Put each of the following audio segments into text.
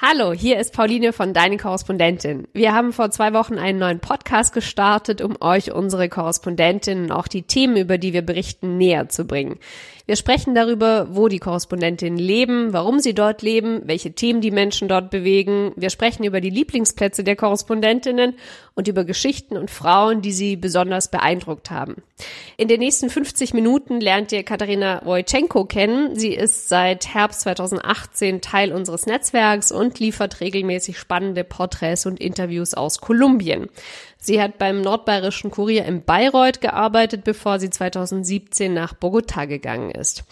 Hallo, hier ist Pauline von Deine Korrespondentin. Wir haben vor zwei Wochen einen neuen Podcast gestartet, um euch unsere Korrespondentin und auch die Themen, über die wir berichten, näher zu bringen. Wir sprechen darüber, wo die Korrespondentinnen leben, warum sie dort leben, welche Themen die Menschen dort bewegen. Wir sprechen über die Lieblingsplätze der Korrespondentinnen und über Geschichten und Frauen, die sie besonders beeindruckt haben. In den nächsten 50 Minuten lernt ihr Katharina Wojczenko kennen. Sie ist seit Herbst 2018 Teil unseres Netzwerks und liefert regelmäßig spannende Porträts und Interviews aus Kolumbien. Sie hat beim Nordbayerischen Kurier in Bayreuth gearbeitet, bevor sie 2017 nach Bogotá gegangen ist.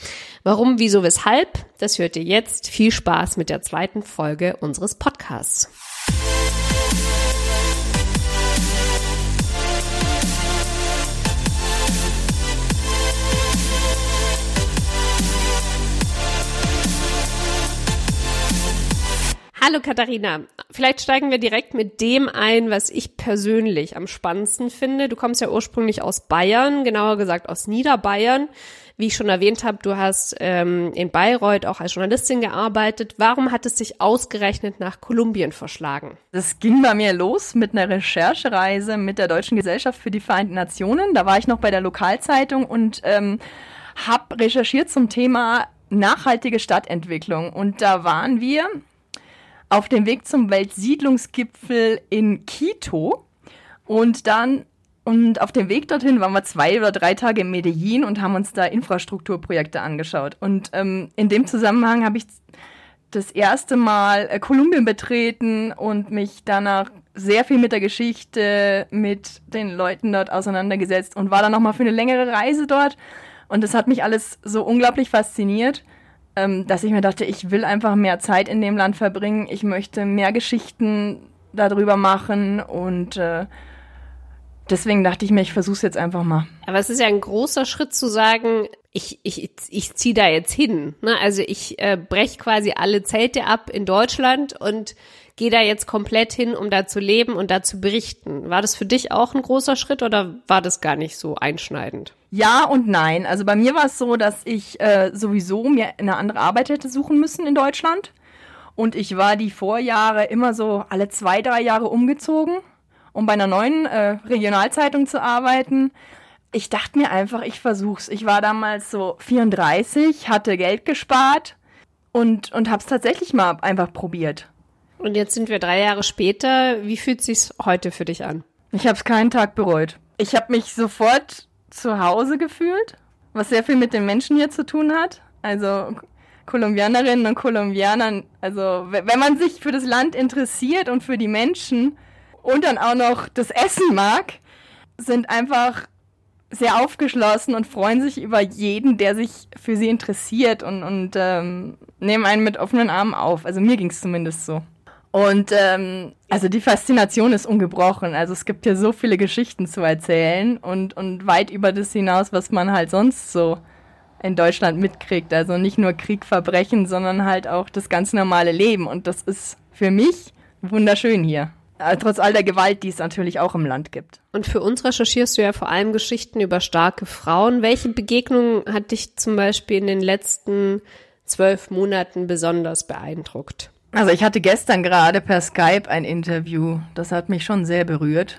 Warum, wieso, weshalb? Das hört ihr jetzt. Viel Spaß mit der zweiten Folge unseres Podcasts. Hallo Katharina, vielleicht steigen wir direkt mit dem ein, was ich persönlich am spannendsten finde. Du kommst ja ursprünglich aus Bayern, genauer gesagt aus Niederbayern. Wie ich schon erwähnt habe, du hast ähm, in Bayreuth auch als Journalistin gearbeitet. Warum hat es dich ausgerechnet nach Kolumbien verschlagen? Das ging bei mir los mit einer Recherchereise mit der Deutschen Gesellschaft für die Vereinten Nationen. Da war ich noch bei der Lokalzeitung und ähm, habe recherchiert zum Thema nachhaltige Stadtentwicklung. Und da waren wir auf dem Weg zum Weltsiedlungsgipfel in Quito und dann und auf dem Weg dorthin waren wir zwei oder drei Tage in Medellin und haben uns da Infrastrukturprojekte angeschaut. Und ähm, in dem Zusammenhang habe ich das erste Mal äh, Kolumbien betreten und mich danach sehr viel mit der Geschichte, mit den Leuten dort auseinandergesetzt und war dann nochmal für eine längere Reise dort. Und das hat mich alles so unglaublich fasziniert ähm, dass ich mir dachte, ich will einfach mehr Zeit in dem Land verbringen. Ich möchte mehr Geschichten darüber machen und äh, deswegen dachte ich mir, ich versuche es jetzt einfach mal. Aber es ist ja ein großer Schritt zu sagen, ich, ich, ich ziehe da jetzt hin. Ne? Also ich äh, breche quasi alle Zelte ab in Deutschland und gehe da jetzt komplett hin, um da zu leben und da zu berichten. War das für dich auch ein großer Schritt oder war das gar nicht so einschneidend? Ja und nein. Also bei mir war es so, dass ich äh, sowieso mir eine andere Arbeit hätte suchen müssen in Deutschland. Und ich war die Vorjahre immer so alle zwei, drei Jahre umgezogen, um bei einer neuen äh, Regionalzeitung zu arbeiten. Ich dachte mir einfach, ich versuch's. Ich war damals so 34, hatte Geld gespart und, und hab's tatsächlich mal einfach probiert. Und jetzt sind wir drei Jahre später. Wie fühlt sich's heute für dich an? Ich habe es keinen Tag bereut. Ich habe mich sofort zu Hause gefühlt, was sehr viel mit den Menschen hier zu tun hat. Also Kolumbianerinnen und Kolumbianern, also wenn man sich für das Land interessiert und für die Menschen und dann auch noch das Essen mag, sind einfach sehr aufgeschlossen und freuen sich über jeden, der sich für sie interessiert und, und ähm, nehmen einen mit offenen Armen auf. Also mir ging es zumindest so. Und ähm, also die Faszination ist ungebrochen. Also es gibt hier so viele Geschichten zu erzählen und, und weit über das hinaus, was man halt sonst so in Deutschland mitkriegt. Also nicht nur Krieg, Verbrechen, sondern halt auch das ganz normale Leben. Und das ist für mich wunderschön hier. Äh, trotz all der Gewalt, die es natürlich auch im Land gibt. Und für uns recherchierst du ja vor allem Geschichten über starke Frauen. Welche Begegnung hat dich zum Beispiel in den letzten zwölf Monaten besonders beeindruckt? Also ich hatte gestern gerade per Skype ein Interview. Das hat mich schon sehr berührt.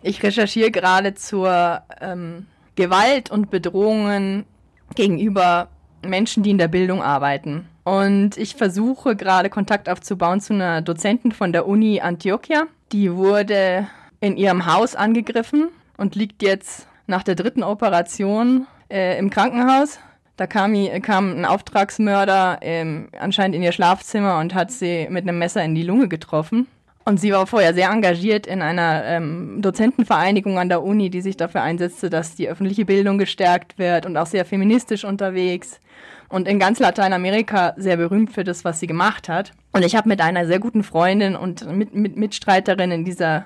Ich recherchiere gerade zur ähm, Gewalt und Bedrohungen gegenüber Menschen, die in der Bildung arbeiten. Und ich versuche gerade Kontakt aufzubauen zu einer Dozentin von der Uni Antioquia. Die wurde in ihrem Haus angegriffen und liegt jetzt nach der dritten Operation äh, im Krankenhaus. Da kam, kam ein Auftragsmörder ähm, anscheinend in ihr Schlafzimmer und hat sie mit einem Messer in die Lunge getroffen. Und sie war vorher sehr engagiert in einer ähm, Dozentenvereinigung an der Uni, die sich dafür einsetzte, dass die öffentliche Bildung gestärkt wird und auch sehr feministisch unterwegs und in ganz Lateinamerika sehr berühmt für das, was sie gemacht hat. Und ich habe mit einer sehr guten Freundin und mit, mit Mitstreiterin in dieser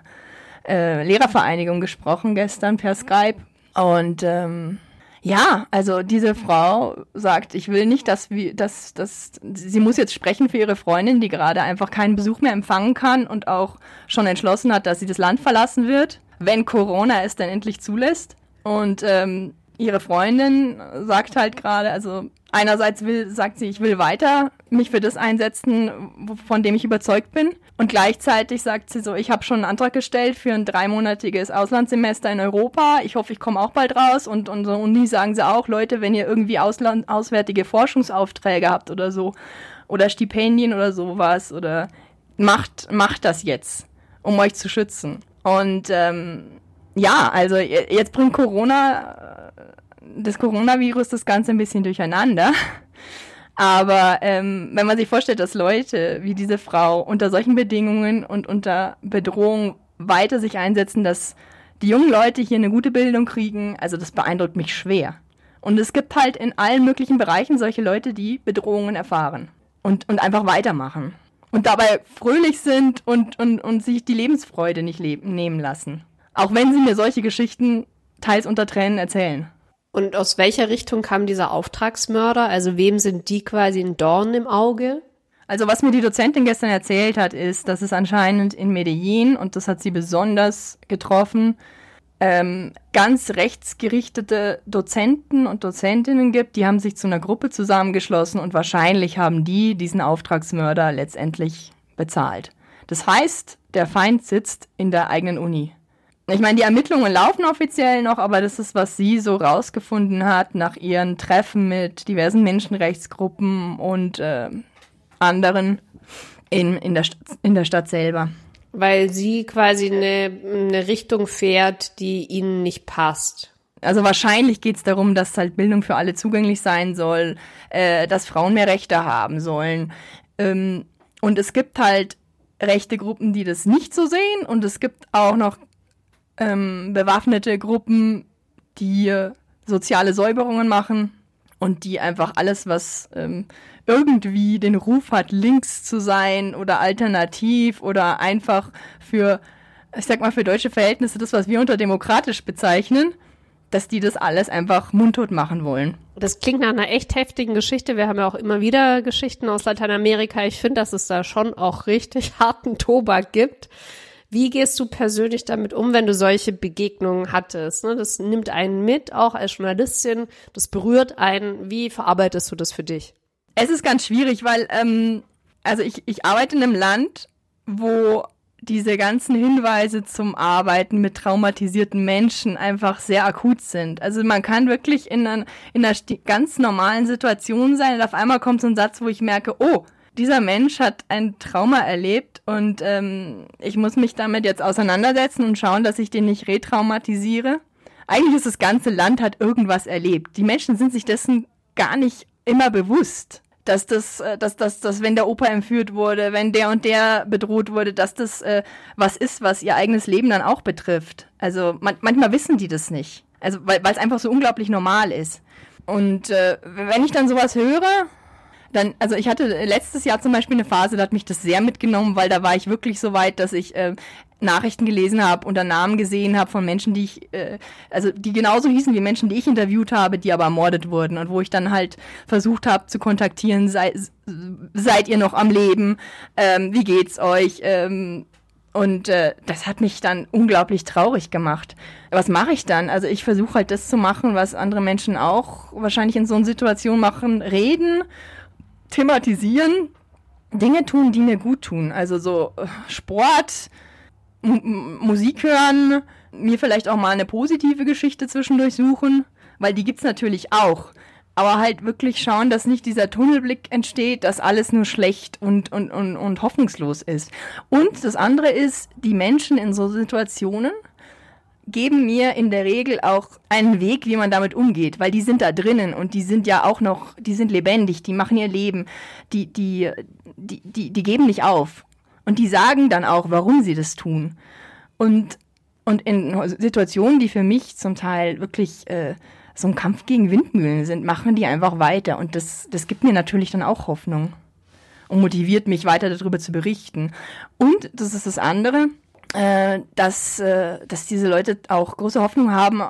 äh, Lehrervereinigung gesprochen gestern per Skype. Und ähm, ja, also diese Frau sagt, ich will nicht, dass wir, dass, dass sie muss jetzt sprechen für ihre Freundin, die gerade einfach keinen Besuch mehr empfangen kann und auch schon entschlossen hat, dass sie das Land verlassen wird, wenn Corona es dann endlich zulässt. Und ähm, ihre Freundin sagt halt gerade, also einerseits will, sagt sie, ich will weiter mich für das einsetzen, von dem ich überzeugt bin. Und gleichzeitig sagt sie so, ich habe schon einen Antrag gestellt für ein dreimonatiges Auslandssemester in Europa. Ich hoffe, ich komme auch bald raus. Und unsere Uni sagen sie auch, Leute, wenn ihr irgendwie Ausland, auswärtige Forschungsaufträge habt oder so, oder Stipendien oder sowas, oder macht, macht das jetzt, um euch zu schützen. Und ähm, ja, also jetzt bringt Corona, das Coronavirus das Ganze ein bisschen durcheinander. Aber ähm, wenn man sich vorstellt, dass Leute wie diese Frau unter solchen Bedingungen und unter Bedrohung weiter sich einsetzen, dass die jungen Leute hier eine gute Bildung kriegen, also das beeindruckt mich schwer. Und es gibt halt in allen möglichen Bereichen solche Leute, die Bedrohungen erfahren und, und einfach weitermachen. Und dabei fröhlich sind und, und, und sich die Lebensfreude nicht leben, nehmen lassen. Auch wenn sie mir solche Geschichten teils unter Tränen erzählen. Und aus welcher Richtung kam dieser Auftragsmörder? Also wem sind die quasi ein Dorn im Auge? Also was mir die Dozentin gestern erzählt hat, ist, dass es anscheinend in Medellin, und das hat sie besonders getroffen, ähm, ganz rechtsgerichtete Dozenten und Dozentinnen gibt, die haben sich zu einer Gruppe zusammengeschlossen und wahrscheinlich haben die diesen Auftragsmörder letztendlich bezahlt. Das heißt, der Feind sitzt in der eigenen Uni. Ich meine, die Ermittlungen laufen offiziell noch, aber das ist, was sie so rausgefunden hat nach ihren Treffen mit diversen Menschenrechtsgruppen und äh, anderen in, in, der in der Stadt selber. Weil sie quasi eine, eine Richtung fährt, die ihnen nicht passt. Also wahrscheinlich geht es darum, dass halt Bildung für alle zugänglich sein soll, äh, dass Frauen mehr Rechte haben sollen. Ähm, und es gibt halt rechte Gruppen, die das nicht so sehen. Und es gibt auch noch ähm, bewaffnete Gruppen, die soziale Säuberungen machen und die einfach alles, was ähm, irgendwie den Ruf hat, links zu sein oder alternativ oder einfach für, ich sag mal, für deutsche Verhältnisse, das, was wir unter demokratisch bezeichnen, dass die das alles einfach mundtot machen wollen. Das klingt nach einer echt heftigen Geschichte. Wir haben ja auch immer wieder Geschichten aus Lateinamerika. Ich finde, dass es da schon auch richtig harten Tobak gibt. Wie gehst du persönlich damit um, wenn du solche Begegnungen hattest? Ne? Das nimmt einen mit, auch als Journalistin. Das berührt einen. Wie verarbeitest du das für dich? Es ist ganz schwierig, weil, ähm, also ich, ich arbeite in einem Land, wo diese ganzen Hinweise zum Arbeiten mit traumatisierten Menschen einfach sehr akut sind. Also man kann wirklich in einer, in einer ganz normalen Situation sein und auf einmal kommt so ein Satz, wo ich merke, oh, dieser Mensch hat ein Trauma erlebt und ähm, ich muss mich damit jetzt auseinandersetzen und schauen, dass ich den nicht retraumatisiere. Eigentlich ist das ganze Land hat irgendwas erlebt. Die Menschen sind sich dessen gar nicht immer bewusst, dass das, äh, dass das, dass wenn der Opa entführt wurde, wenn der und der bedroht wurde, dass das äh, was ist, was ihr eigenes Leben dann auch betrifft. Also man, manchmal wissen die das nicht. Also weil es einfach so unglaublich normal ist. Und äh, wenn ich dann sowas höre, dann, also ich hatte letztes Jahr zum Beispiel eine Phase, da hat mich das sehr mitgenommen, weil da war ich wirklich so weit, dass ich äh, Nachrichten gelesen habe und Namen gesehen habe von Menschen, die ich, äh, also die genauso hießen wie Menschen, die ich interviewt habe, die aber ermordet wurden und wo ich dann halt versucht habe zu kontaktieren, sei, seid ihr noch am Leben, ähm, wie geht's euch? Ähm, und äh, das hat mich dann unglaublich traurig gemacht. Was mache ich dann? Also ich versuche halt das zu machen, was andere Menschen auch wahrscheinlich in so einer Situation machen, reden thematisieren, Dinge tun, die mir gut tun. Also so äh, Sport, M Musik hören, mir vielleicht auch mal eine positive Geschichte zwischendurch suchen, weil die gibt's natürlich auch. Aber halt wirklich schauen, dass nicht dieser Tunnelblick entsteht, dass alles nur schlecht und, und, und, und hoffnungslos ist. Und das andere ist, die Menschen in so Situationen geben mir in der Regel auch einen Weg, wie man damit umgeht, weil die sind da drinnen und die sind ja auch noch, die sind lebendig, die machen ihr Leben, die, die, die, die, die geben nicht auf. Und die sagen dann auch, warum sie das tun. Und, und in Situationen, die für mich zum Teil wirklich äh, so ein Kampf gegen Windmühlen sind, machen die einfach weiter. Und das, das gibt mir natürlich dann auch Hoffnung und motiviert mich weiter darüber zu berichten. Und das ist das andere äh, dass, äh, dass diese Leute auch große Hoffnung haben äh,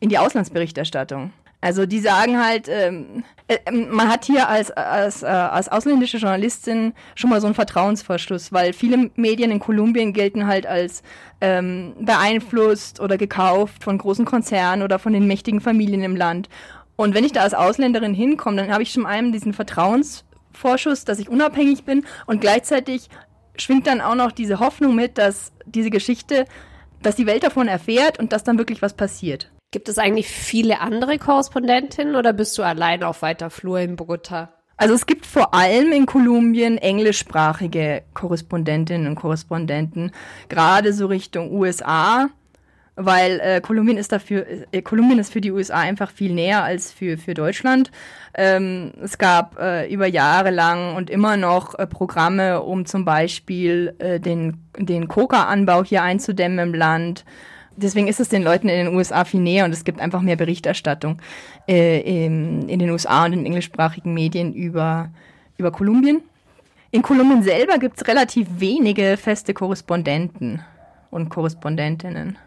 in die Auslandsberichterstattung. Also die sagen halt, ähm, äh, ähm, man hat hier als, als, äh, als ausländische Journalistin schon mal so einen Vertrauensverschluss, weil viele Medien in Kolumbien gelten halt als ähm, beeinflusst oder gekauft von großen Konzernen oder von den mächtigen Familien im Land. Und wenn ich da als Ausländerin hinkomme, dann habe ich schon einmal diesen Vertrauensvorschuss, dass ich unabhängig bin und gleichzeitig schwingt dann auch noch diese Hoffnung mit, dass diese Geschichte, dass die Welt davon erfährt und dass dann wirklich was passiert. Gibt es eigentlich viele andere Korrespondentinnen oder bist du allein auf weiter Flur in Bogota? Also es gibt vor allem in Kolumbien englischsprachige Korrespondentinnen und Korrespondenten, gerade so Richtung USA, weil äh, Kolumbien ist dafür, äh, Kolumbien ist für die USA einfach viel näher als für, für Deutschland. Ähm, es gab äh, über Jahre lang und immer noch äh, Programme, um zum Beispiel äh, den, den Coca-Anbau hier einzudämmen im Land. Deswegen ist es den Leuten in den USA viel näher und es gibt einfach mehr Berichterstattung äh, in, in den USA und in englischsprachigen Medien über, über Kolumbien. In Kolumbien selber gibt es relativ wenige feste Korrespondenten und Korrespondentinnen.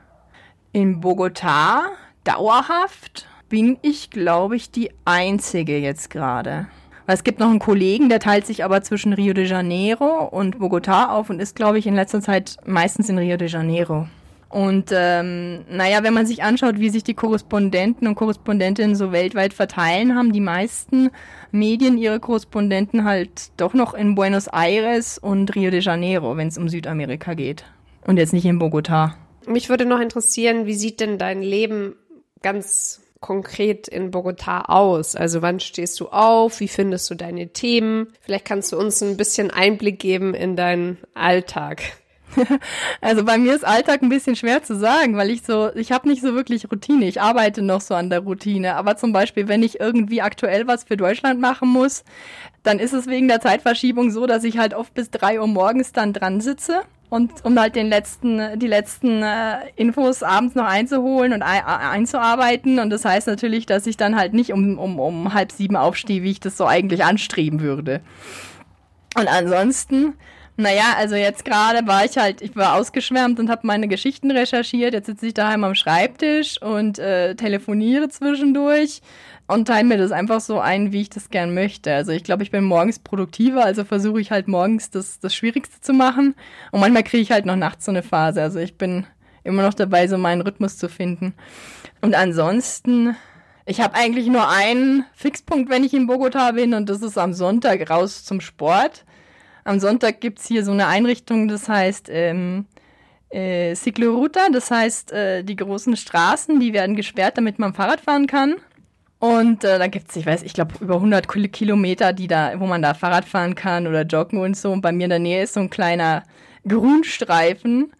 In Bogotá dauerhaft bin ich, glaube ich, die einzige jetzt gerade. Es gibt noch einen Kollegen, der teilt sich aber zwischen Rio de Janeiro und Bogotá auf und ist, glaube ich, in letzter Zeit meistens in Rio de Janeiro. Und ähm, naja, wenn man sich anschaut, wie sich die Korrespondenten und Korrespondentinnen so weltweit verteilen, haben die meisten Medien ihre Korrespondenten halt doch noch in Buenos Aires und Rio de Janeiro, wenn es um Südamerika geht. Und jetzt nicht in Bogotá. Mich würde noch interessieren, wie sieht denn dein Leben ganz konkret in Bogotá aus? Also wann stehst du auf? Wie findest du deine Themen? Vielleicht kannst du uns ein bisschen Einblick geben in deinen Alltag. Also bei mir ist Alltag ein bisschen schwer zu sagen, weil ich so, ich habe nicht so wirklich Routine. Ich arbeite noch so an der Routine. Aber zum Beispiel, wenn ich irgendwie aktuell was für Deutschland machen muss, dann ist es wegen der Zeitverschiebung so, dass ich halt oft bis drei Uhr morgens dann dran sitze und um halt den letzten, die letzten äh, Infos abends noch einzuholen und ein, einzuarbeiten. Und das heißt natürlich, dass ich dann halt nicht um, um, um halb sieben aufstehe, wie ich das so eigentlich anstreben würde. Und ansonsten, naja, also jetzt gerade war ich halt, ich war ausgeschwärmt und habe meine Geschichten recherchiert. Jetzt sitze ich daheim am Schreibtisch und äh, telefoniere zwischendurch und teile mir das einfach so ein, wie ich das gern möchte. Also ich glaube, ich bin morgens produktiver, also versuche ich halt morgens das, das Schwierigste zu machen. Und manchmal kriege ich halt noch nachts so eine Phase. Also ich bin immer noch dabei, so meinen Rhythmus zu finden. Und ansonsten, ich habe eigentlich nur einen Fixpunkt, wenn ich in Bogota bin, und das ist am Sonntag raus zum Sport. Am Sonntag gibt's hier so eine Einrichtung, das heißt ähm, äh, Cicloruta, das heißt, äh, die großen Straßen, die werden gesperrt, damit man Fahrrad fahren kann. Und äh, da gibt's, ich weiß, ich glaube über 100 Kilometer, die da, wo man da Fahrrad fahren kann oder joggen und so. Und bei mir in der Nähe ist so ein kleiner Grünstreifen,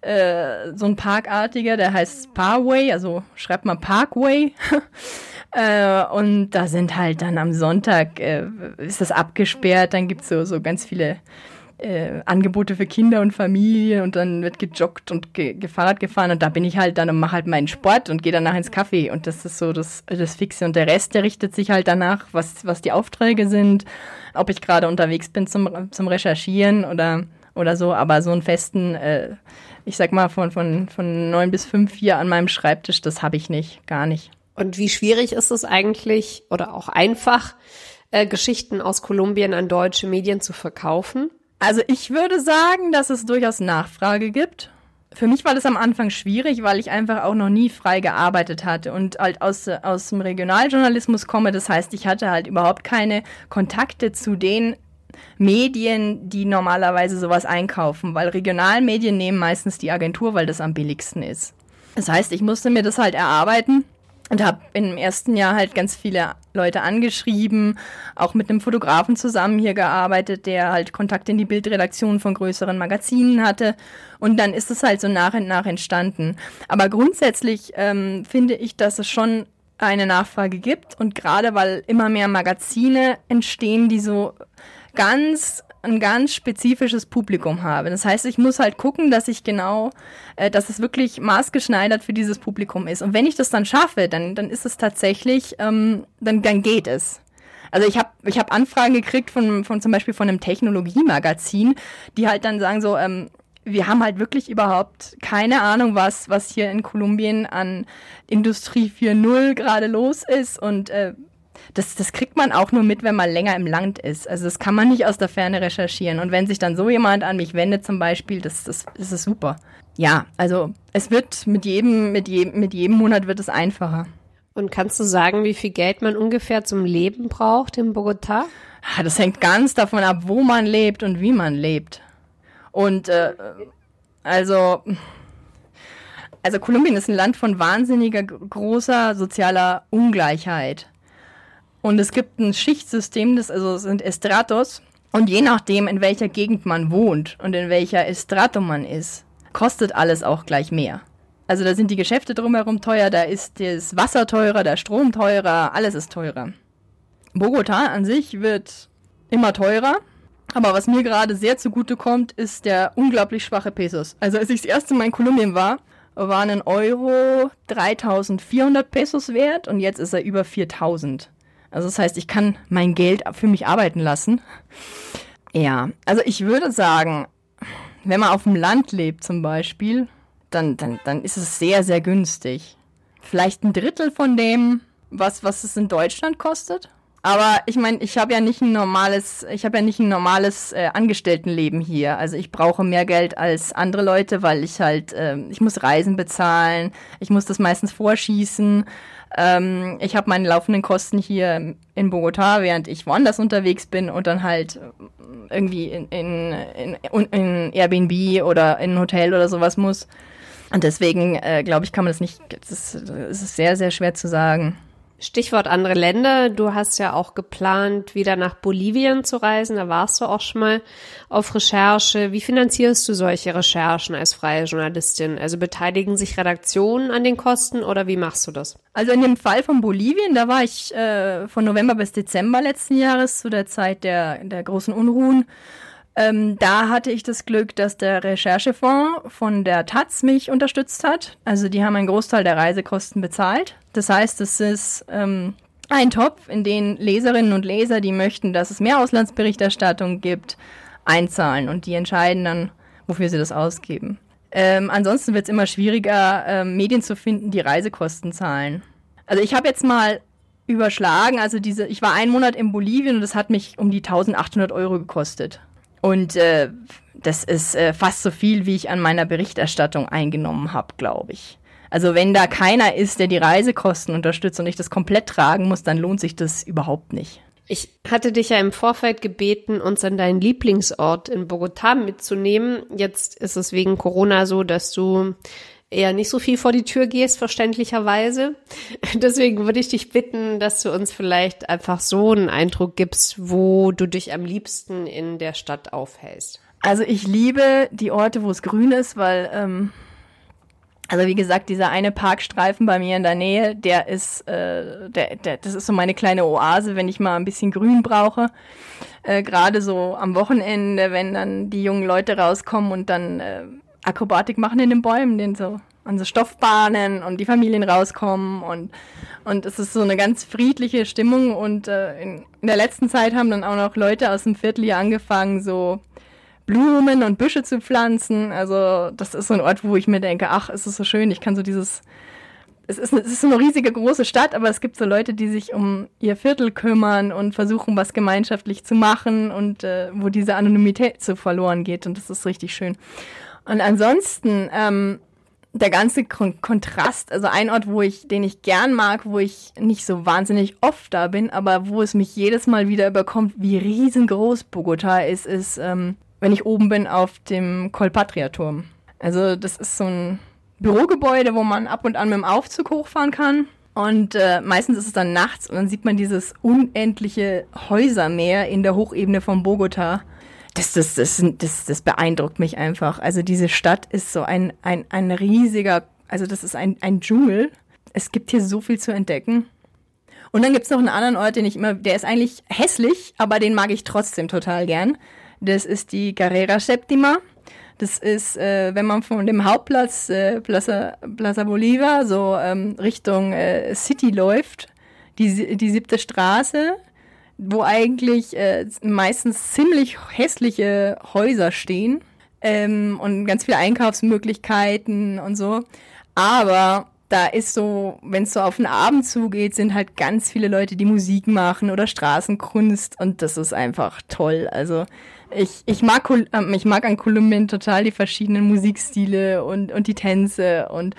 äh, so ein parkartiger, der heißt Parway, also schreibt man Parkway. äh, und da sind halt dann am Sonntag, äh, ist das abgesperrt, dann gibt's so, so ganz viele äh, Angebote für Kinder und Familien und dann wird gejoggt und ge Fahrrad gefahren und da bin ich halt dann und mache halt meinen Sport und gehe danach ins Café und das ist so das, das Fixe und der Rest, der richtet sich halt danach, was, was die Aufträge sind, ob ich gerade unterwegs bin zum, zum Recherchieren oder, oder so, aber so einen festen, äh, ich sag mal von, von, von neun bis fünf hier an meinem Schreibtisch, das habe ich nicht, gar nicht. Und wie schwierig ist es eigentlich oder auch einfach, äh, Geschichten aus Kolumbien an deutsche Medien zu verkaufen? Also ich würde sagen, dass es durchaus Nachfrage gibt. Für mich war das am Anfang schwierig, weil ich einfach auch noch nie frei gearbeitet hatte und halt aus, aus dem Regionaljournalismus komme. Das heißt, ich hatte halt überhaupt keine Kontakte zu den Medien, die normalerweise sowas einkaufen, weil Regionalmedien nehmen meistens die Agentur, weil das am billigsten ist. Das heißt, ich musste mir das halt erarbeiten und habe im ersten Jahr halt ganz viele Leute angeschrieben, auch mit einem Fotografen zusammen hier gearbeitet, der halt Kontakt in die Bildredaktion von größeren Magazinen hatte. Und dann ist es halt so nach und nach entstanden. Aber grundsätzlich ähm, finde ich, dass es schon eine Nachfrage gibt und gerade weil immer mehr Magazine entstehen, die so ganz ein ganz spezifisches Publikum habe. Das heißt, ich muss halt gucken, dass ich genau, äh, dass es wirklich maßgeschneidert für dieses Publikum ist. Und wenn ich das dann schaffe, dann, dann ist es tatsächlich, ähm, dann, dann geht es. Also ich habe ich hab Anfragen gekriegt von, von zum Beispiel von einem Technologiemagazin, die halt dann sagen so, ähm, wir haben halt wirklich überhaupt keine Ahnung, was, was hier in Kolumbien an Industrie 4.0 gerade los ist und äh, das, das kriegt man auch nur mit, wenn man länger im Land ist. Also das kann man nicht aus der Ferne recherchieren. Und wenn sich dann so jemand an mich wendet zum Beispiel, das, das, das ist super. Ja, also es wird mit jedem, mit jedem, mit jedem Monat wird es einfacher. Und kannst du sagen, wie viel Geld man ungefähr zum Leben braucht in Bogotá? Ah, das hängt ganz davon ab, wo man lebt und wie man lebt. Und äh, also, also Kolumbien ist ein Land von wahnsinniger großer sozialer Ungleichheit. Und es gibt ein Schichtsystem, das also sind Estratos. Und je nachdem, in welcher Gegend man wohnt und in welcher Estrato man ist, kostet alles auch gleich mehr. Also da sind die Geschäfte drumherum teuer, da ist das Wasser teurer, der Strom teurer, alles ist teurer. Bogota an sich wird immer teurer. Aber was mir gerade sehr zugute kommt, ist der unglaublich schwache Pesos. Also als ich das erste Mal in Kolumbien war, war ein Euro 3400 Pesos wert und jetzt ist er über 4000. Also das heißt, ich kann mein Geld für mich arbeiten lassen. Ja, also ich würde sagen, wenn man auf dem Land lebt zum Beispiel, dann, dann, dann ist es sehr, sehr günstig. Vielleicht ein Drittel von dem, was, was es in Deutschland kostet. Aber ich meine, ich habe ja nicht ein normales, ich habe ja nicht ein normales äh, Angestelltenleben hier. Also ich brauche mehr Geld als andere Leute, weil ich halt, äh, ich muss Reisen bezahlen, ich muss das meistens vorschießen. Ähm, ich habe meine laufenden Kosten hier in Bogota, während ich woanders unterwegs bin und dann halt äh, irgendwie in, in, in, in Airbnb oder in ein Hotel oder sowas muss. Und deswegen äh, glaube ich, kann man das nicht, es ist, ist sehr, sehr schwer zu sagen. Stichwort andere Länder. Du hast ja auch geplant, wieder nach Bolivien zu reisen. Da warst du auch schon mal auf Recherche. Wie finanzierst du solche Recherchen als freie Journalistin? Also beteiligen sich Redaktionen an den Kosten oder wie machst du das? Also in dem Fall von Bolivien, da war ich äh, von November bis Dezember letzten Jahres zu der Zeit der, der großen Unruhen. Ähm, da hatte ich das Glück, dass der Recherchefonds von der Taz mich unterstützt hat. Also die haben einen Großteil der Reisekosten bezahlt. Das heißt, es ist ähm, ein Topf, in den Leserinnen und Leser, die möchten, dass es mehr Auslandsberichterstattung gibt, einzahlen und die entscheiden dann, wofür sie das ausgeben. Ähm, ansonsten wird es immer schwieriger, ähm, Medien zu finden, die Reisekosten zahlen. Also ich habe jetzt mal überschlagen, also diese, ich war einen Monat in Bolivien und das hat mich um die 1800 Euro gekostet. Und äh, das ist äh, fast so viel, wie ich an meiner Berichterstattung eingenommen habe, glaube ich. Also wenn da keiner ist, der die Reisekosten unterstützt und ich das komplett tragen muss, dann lohnt sich das überhaupt nicht. Ich hatte dich ja im Vorfeld gebeten, uns an deinen Lieblingsort in Bogotá mitzunehmen. Jetzt ist es wegen Corona so, dass du eher nicht so viel vor die Tür gehst, verständlicherweise. Deswegen würde ich dich bitten, dass du uns vielleicht einfach so einen Eindruck gibst, wo du dich am liebsten in der Stadt aufhältst. Also ich liebe die Orte, wo es grün ist, weil, ähm, also wie gesagt, dieser eine Parkstreifen bei mir in der Nähe, der ist, äh, der, der, das ist so meine kleine Oase, wenn ich mal ein bisschen Grün brauche. Äh, Gerade so am Wochenende, wenn dann die jungen Leute rauskommen und dann äh, Akrobatik machen in den Bäumen, den so an so Stoffbahnen und die Familien rauskommen und und es ist so eine ganz friedliche Stimmung und äh, in, in der letzten Zeit haben dann auch noch Leute aus dem Viertel hier angefangen, so Blumen und Büsche zu pflanzen. Also das ist so ein Ort, wo ich mir denke, ach, ist es so schön, ich kann so dieses es ist, es ist so eine riesige große Stadt, aber es gibt so Leute, die sich um ihr Viertel kümmern und versuchen, was gemeinschaftlich zu machen und äh, wo diese Anonymität so verloren geht und das ist richtig schön. Und ansonsten, ähm, der ganze Kon Kontrast, also ein Ort, wo ich, den ich gern mag, wo ich nicht so wahnsinnig oft da bin, aber wo es mich jedes Mal wieder überkommt, wie riesengroß Bogota ist, ist, ähm, wenn ich oben bin auf dem Colpatria-Turm. Also das ist so ein Bürogebäude, wo man ab und an mit dem Aufzug hochfahren kann. Und äh, meistens ist es dann nachts und dann sieht man dieses unendliche Häusermeer in der Hochebene von Bogota das, das, das, das, das beeindruckt mich einfach. Also diese Stadt ist so ein, ein, ein riesiger, also das ist ein, ein Dschungel. Es gibt hier so viel zu entdecken. Und dann gibt's noch einen anderen Ort, den ich immer, der ist eigentlich hässlich, aber den mag ich trotzdem total gern. Das ist die Carrera Septima. Das ist, äh, wenn man von dem Hauptplatz äh, Plaza, Plaza Bolivar so ähm, Richtung äh, City läuft, die, die siebte Straße, wo eigentlich äh, meistens ziemlich hässliche Häuser stehen ähm, und ganz viele Einkaufsmöglichkeiten und so. Aber da ist so, wenn es so auf den Abend zugeht, sind halt ganz viele Leute, die Musik machen oder Straßenkunst und das ist einfach toll. Also ich, ich mag ähm, ich mag an Kolumbien total die verschiedenen Musikstile und und die Tänze und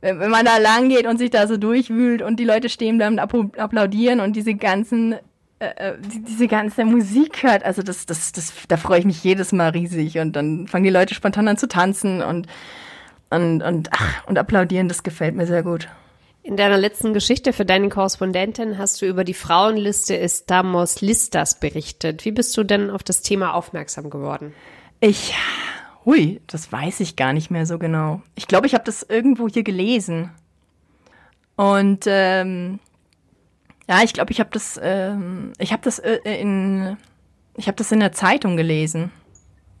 wenn, wenn man da lang geht und sich da so durchwühlt und die Leute stehen da und applaudieren und diese ganzen äh, äh diese ganze Musik hört, also das, das, das, da freue ich mich jedes Mal riesig und dann fangen die Leute spontan an zu tanzen und und, und, ach, und applaudieren, das gefällt mir sehr gut. In deiner letzten Geschichte für deine Korrespondentin hast du über die Frauenliste Estamos Listas berichtet. Wie bist du denn auf das Thema aufmerksam geworden? Ich, hui, das weiß ich gar nicht mehr so genau. Ich glaube, ich habe das irgendwo hier gelesen. Und ähm, ja, ich glaube, ich habe das, ähm, ich habe das äh, in, ich habe das in der Zeitung gelesen.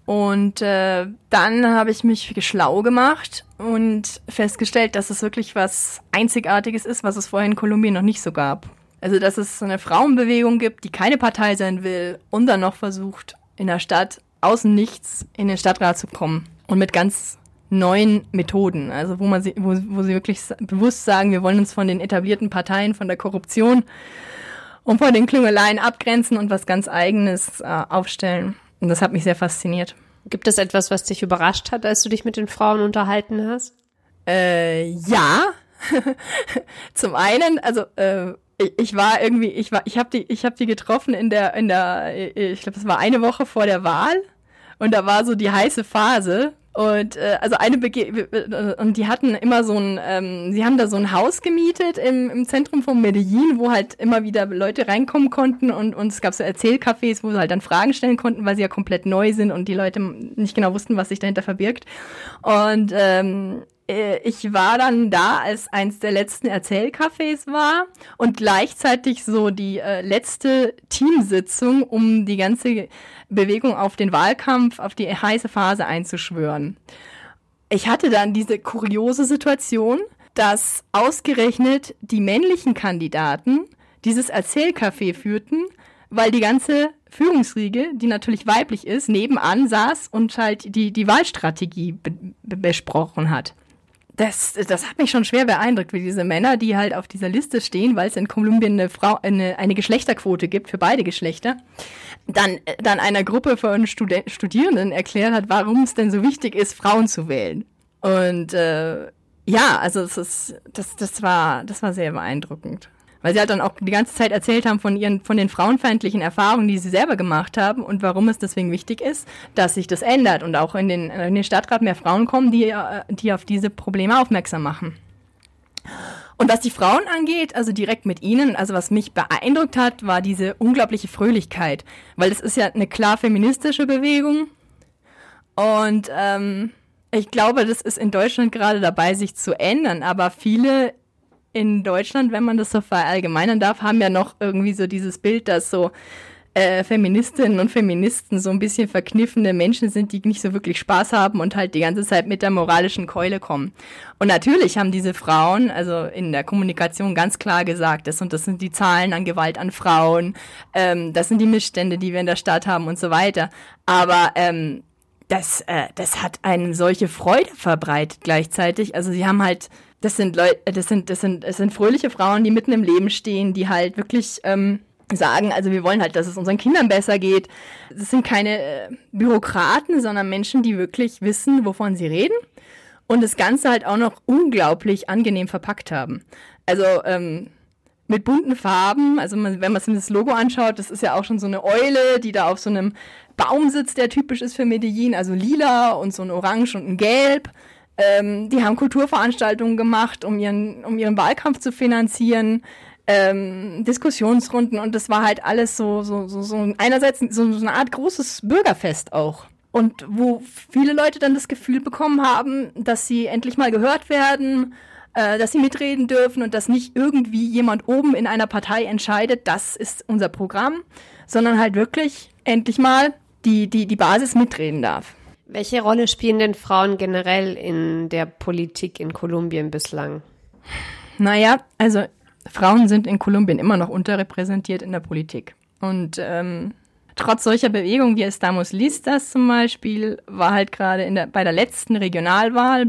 Und äh, dann habe ich mich schlau gemacht und festgestellt, dass es wirklich was Einzigartiges ist, was es vorher in Kolumbien noch nicht so gab. Also, dass es eine Frauenbewegung gibt, die keine Partei sein will und dann noch versucht, in der Stadt außen nichts in den Stadtrat zu kommen. Und mit ganz neuen Methoden. Also, wo man sie, wo, wo sie wirklich bewusst sagen, wir wollen uns von den etablierten Parteien, von der Korruption und von den Klüngeleien abgrenzen und was ganz Eigenes äh, aufstellen. Und das hat mich sehr fasziniert. Gibt es etwas, was dich überrascht hat, als du dich mit den Frauen unterhalten hast? Äh, ja. Zum einen, also äh, ich, war irgendwie, ich war, ich habe die, ich habe die getroffen in der, in der, ich glaube, das war eine Woche vor der Wahl und da war so die heiße Phase und äh, also eine Bege und die hatten immer so ein, ähm, sie haben da so ein Haus gemietet im, im Zentrum von Medellin, wo halt immer wieder Leute reinkommen konnten und, und es gab so Erzählcafés, wo sie halt dann Fragen stellen konnten, weil sie ja komplett neu sind und die Leute nicht genau wussten, was sich dahinter verbirgt. Und ähm, äh, ich war dann da, als eins der letzten Erzählcafés war und gleichzeitig so die äh, letzte Teamsitzung, um die ganze Bewegung auf den Wahlkampf, auf die heiße Phase einzuschwören. Ich hatte dann diese kuriose Situation, dass ausgerechnet die männlichen Kandidaten dieses Erzählcafé führten, weil die ganze Führungsriege, die natürlich weiblich ist, nebenan saß und halt die, die Wahlstrategie be besprochen hat das, das hat mich schon schwer beeindruckt, wie diese Männer, die halt auf dieser Liste stehen, weil es in Kolumbien eine, Frau, eine, eine Geschlechterquote gibt für beide Geschlechter, dann, dann einer Gruppe von Studi Studierenden erklärt hat, warum es denn so wichtig ist, Frauen zu wählen. Und äh, ja, also es ist, das, das, war, das war sehr beeindruckend weil sie halt dann auch die ganze Zeit erzählt haben von ihren, von den frauenfeindlichen Erfahrungen, die sie selber gemacht haben und warum es deswegen wichtig ist, dass sich das ändert und auch in den, in den Stadtrat mehr Frauen kommen, die, äh, die auf diese Probleme aufmerksam machen. Und was die Frauen angeht, also direkt mit ihnen, also was mich beeindruckt hat, war diese unglaubliche Fröhlichkeit, weil es ist ja eine klar feministische Bewegung. Und ähm, ich glaube, das ist in Deutschland gerade dabei, sich zu ändern, aber viele in Deutschland, wenn man das so verallgemeinern darf, haben ja noch irgendwie so dieses Bild, dass so äh, Feministinnen und Feministen so ein bisschen verkniffene Menschen sind, die nicht so wirklich Spaß haben und halt die ganze Zeit mit der moralischen Keule kommen. Und natürlich haben diese Frauen, also in der Kommunikation ganz klar gesagt, das und das sind die Zahlen an Gewalt an Frauen, ähm, das sind die Missstände, die wir in der Stadt haben und so weiter. Aber ähm, das, äh, das hat eine solche Freude verbreitet gleichzeitig. Also sie haben halt das sind Leute, äh, das sind, das sind, es sind fröhliche Frauen, die mitten im Leben stehen, die halt wirklich ähm, sagen, also wir wollen halt, dass es unseren Kindern besser geht. Das sind keine äh, Bürokraten, sondern Menschen, die wirklich wissen, wovon sie reden und das Ganze halt auch noch unglaublich angenehm verpackt haben. Also ähm, mit bunten Farben, also man, wenn man sich das Logo anschaut, das ist ja auch schon so eine Eule, die da auf so einem Baum sitzt, der typisch ist für Medellin, also lila und so ein Orange und ein Gelb. Ähm, die haben Kulturveranstaltungen gemacht, um ihren, um ihren Wahlkampf zu finanzieren, ähm, Diskussionsrunden und das war halt alles so, so, so, so einerseits so, so eine Art großes Bürgerfest auch. Und wo viele Leute dann das Gefühl bekommen haben, dass sie endlich mal gehört werden, äh, dass sie mitreden dürfen und dass nicht irgendwie jemand oben in einer Partei entscheidet, das ist unser Programm, sondern halt wirklich endlich mal die, die, die Basis mitreden darf. Welche Rolle spielen denn Frauen generell in der Politik in Kolumbien bislang? Naja, also Frauen sind in Kolumbien immer noch unterrepräsentiert in der Politik. Und ähm, trotz solcher Bewegungen wie Estamos Listas zum Beispiel, war halt gerade bei der letzten Regionalwahl,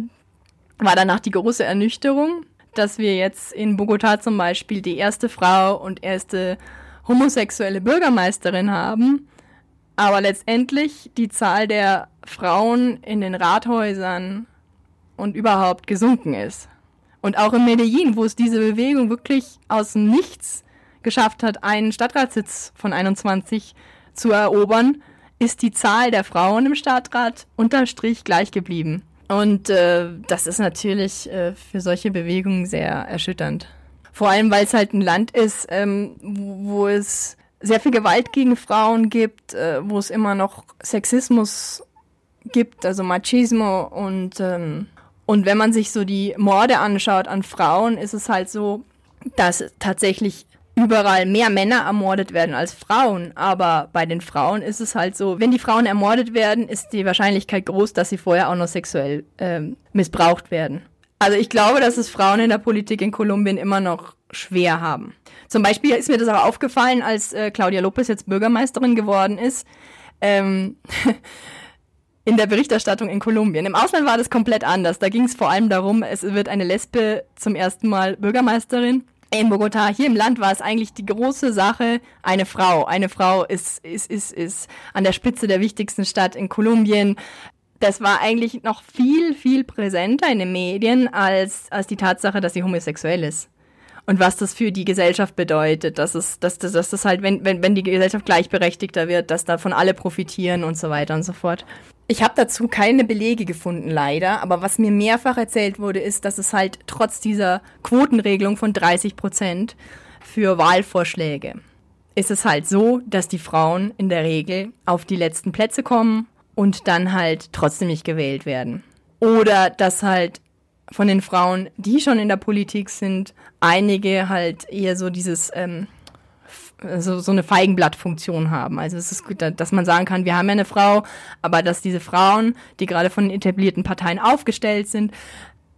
war danach die große Ernüchterung, dass wir jetzt in Bogotá zum Beispiel die erste Frau und erste homosexuelle Bürgermeisterin haben aber letztendlich die Zahl der Frauen in den Rathäusern und überhaupt gesunken ist. Und auch in Medellin, wo es diese Bewegung wirklich aus Nichts geschafft hat, einen Stadtratssitz von 21 zu erobern, ist die Zahl der Frauen im Stadtrat unterm Strich gleich geblieben. Und äh, das ist natürlich äh, für solche Bewegungen sehr erschütternd. Vor allem, weil es halt ein Land ist, ähm, wo es sehr viel Gewalt gegen Frauen gibt, äh, wo es immer noch Sexismus gibt, also Machismo und ähm, und wenn man sich so die Morde anschaut an Frauen, ist es halt so, dass tatsächlich überall mehr Männer ermordet werden als Frauen. Aber bei den Frauen ist es halt so, wenn die Frauen ermordet werden, ist die Wahrscheinlichkeit groß, dass sie vorher auch noch sexuell ähm, missbraucht werden. Also ich glaube, dass es Frauen in der Politik in Kolumbien immer noch schwer haben. Zum Beispiel ist mir das auch aufgefallen, als äh, Claudia Lopez jetzt Bürgermeisterin geworden ist. Ähm, in der Berichterstattung in Kolumbien. Im Ausland war das komplett anders. Da ging es vor allem darum, es wird eine Lesbe zum ersten Mal Bürgermeisterin in Bogota. Hier im Land war es eigentlich die große Sache, eine Frau. Eine Frau ist, ist, ist, ist an der Spitze der wichtigsten Stadt in Kolumbien. Das war eigentlich noch viel, viel präsenter in den Medien als, als die Tatsache, dass sie homosexuell ist. Und was das für die Gesellschaft bedeutet, dass es, dass, dass, dass das halt, wenn, wenn, wenn die Gesellschaft gleichberechtigter wird, dass davon alle profitieren und so weiter und so fort. Ich habe dazu keine Belege gefunden, leider. Aber was mir mehrfach erzählt wurde, ist, dass es halt trotz dieser Quotenregelung von 30 Prozent für Wahlvorschläge ist es halt so, dass die Frauen in der Regel auf die letzten Plätze kommen und dann halt trotzdem nicht gewählt werden. Oder dass halt von den Frauen, die schon in der Politik sind, einige halt eher so dieses ähm, so, so eine Feigenblattfunktion haben. Also es ist gut, dass man sagen kann, wir haben ja eine Frau, aber dass diese Frauen, die gerade von etablierten Parteien aufgestellt sind,